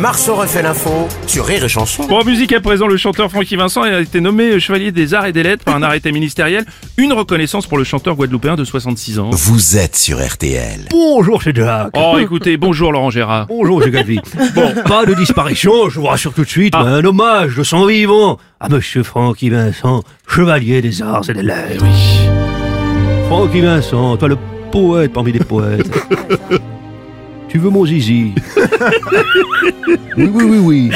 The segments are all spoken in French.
Marceau refait l'info sur Rire et Chanson. Bon, en musique à présent, le chanteur Francky Vincent a été nommé chevalier des arts et des lettres par un arrêté ministériel. Une reconnaissance pour le chanteur guadeloupéen de 66 ans. Vous êtes sur RTL. Bonjour, c'est Jacques. Oh, écoutez, bonjour Laurent Gérard. Bonjour, c'est Gavi. Bon, pas de disparition, je vous rassure tout de suite, mais un hommage de son vivant à Monsieur Francky Vincent, chevalier des arts et des lettres. Francky Vincent, toi le poète parmi les poètes. tu veux mon zizi Oui, oui, oui, oui.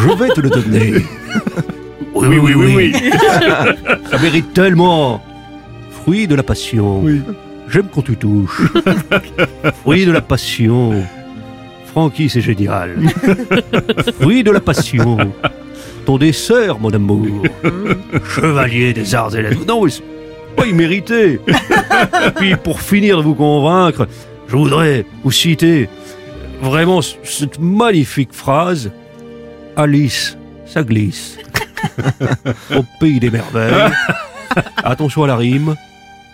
Je vais te le donner. Oui, oui, oui, oui. Ça mérite tellement. Fruit de la passion. J'aime quand tu touches. Fruit de la passion. Francky, c'est génial. Fruit de la passion. Ton dessert, mon amour. Chevalier des arts et lettres. Non, c'est pas immérité. Et puis, pour finir de vous convaincre, je voudrais vous citer vraiment cette magnifique phrase. Alice, ça glisse. Au pays des merveilles. Attention à la rime.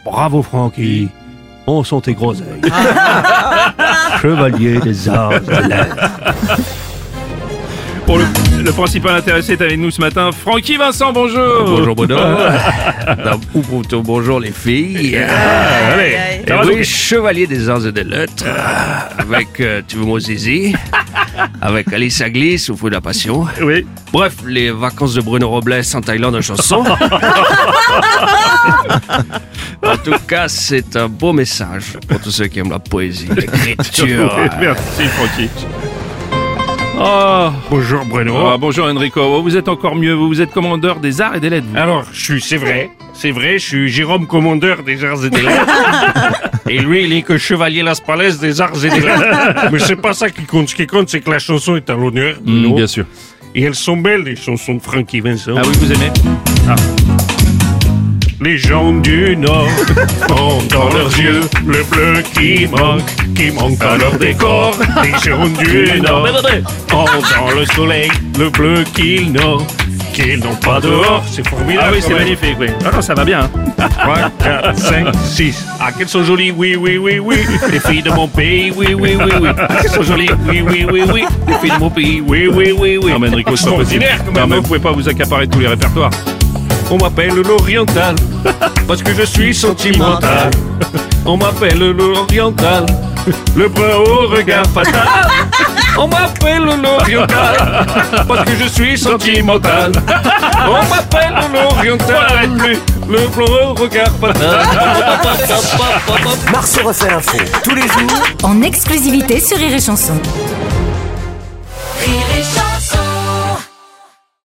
Bravo Francky. On sent tes groseilles. Chevalier des arts des lettres. Pour le, le principal intéressé est avec nous ce matin, Francky Vincent, bonjour Bonjour Bruno. Ou plutôt bonjour les filles. Allez, Et oui, donc chevalier des arts et des lettres. Avec euh, Tu veux mon zizi. Avec Alice Aglis au feu de la passion. Oui. Bref, les vacances de Bruno Robles en Thaïlande en chanson. en tout cas, c'est un beau message pour tous ceux qui aiment la poésie, l'écriture. Merci Francky. Oh, Bonjour Bruno. ah, bonjour Enrico, Oh, vous êtes encore mieux, vous, vous êtes commandeur des arts et des lettres. vous. Alors, je suis, c'est vrai, c'est vrai, je suis Jérôme Commandeur des Arts et des Lettres. et lui, il est que Chevalier Las Palais des Arts et des Lettres. Mais c'est pas ça qui compte. Ce qui compte, c'est que la chanson est à l'honneur. Mm, bien sûr. Et elles sont belles, les chansons de Frankie Vincent. Ah oui, vous aimez Les gens du Nord ont dans leurs yeux le bleu qui manque, qui manque à leur décor. Les gens du Nord ont dans le soleil le bleu qu'ils n'ont, qu'ils n'ont pas dehors. C'est formidable. Ah oui, c'est magnifique, oui. Ah non, ça va bien. hein. 3, 4, 5, 6. Ah, qu'elles sont jolies, oui, oui, oui, oui. Les filles de mon pays, oui, oui, oui, oui. Ah, qu'elles sont jolies, oui, oui, oui, oui. Les filles de mon pays, oui, oui, oui, oui. Non mais Enrico, c'est pas possible. Non mais vous pouvez pas vous accaparer tous les répertoires. On m'appelle l'oriental, parce que je suis sentimental. On m'appelle l'oriental, le brun au regard fatal. On m'appelle l'oriental, parce que je suis sentimental. On m'appelle l'oriental, le brun au regard fatal. Marceau refait l'info tous les jours en exclusivité sur Rire et Chanson.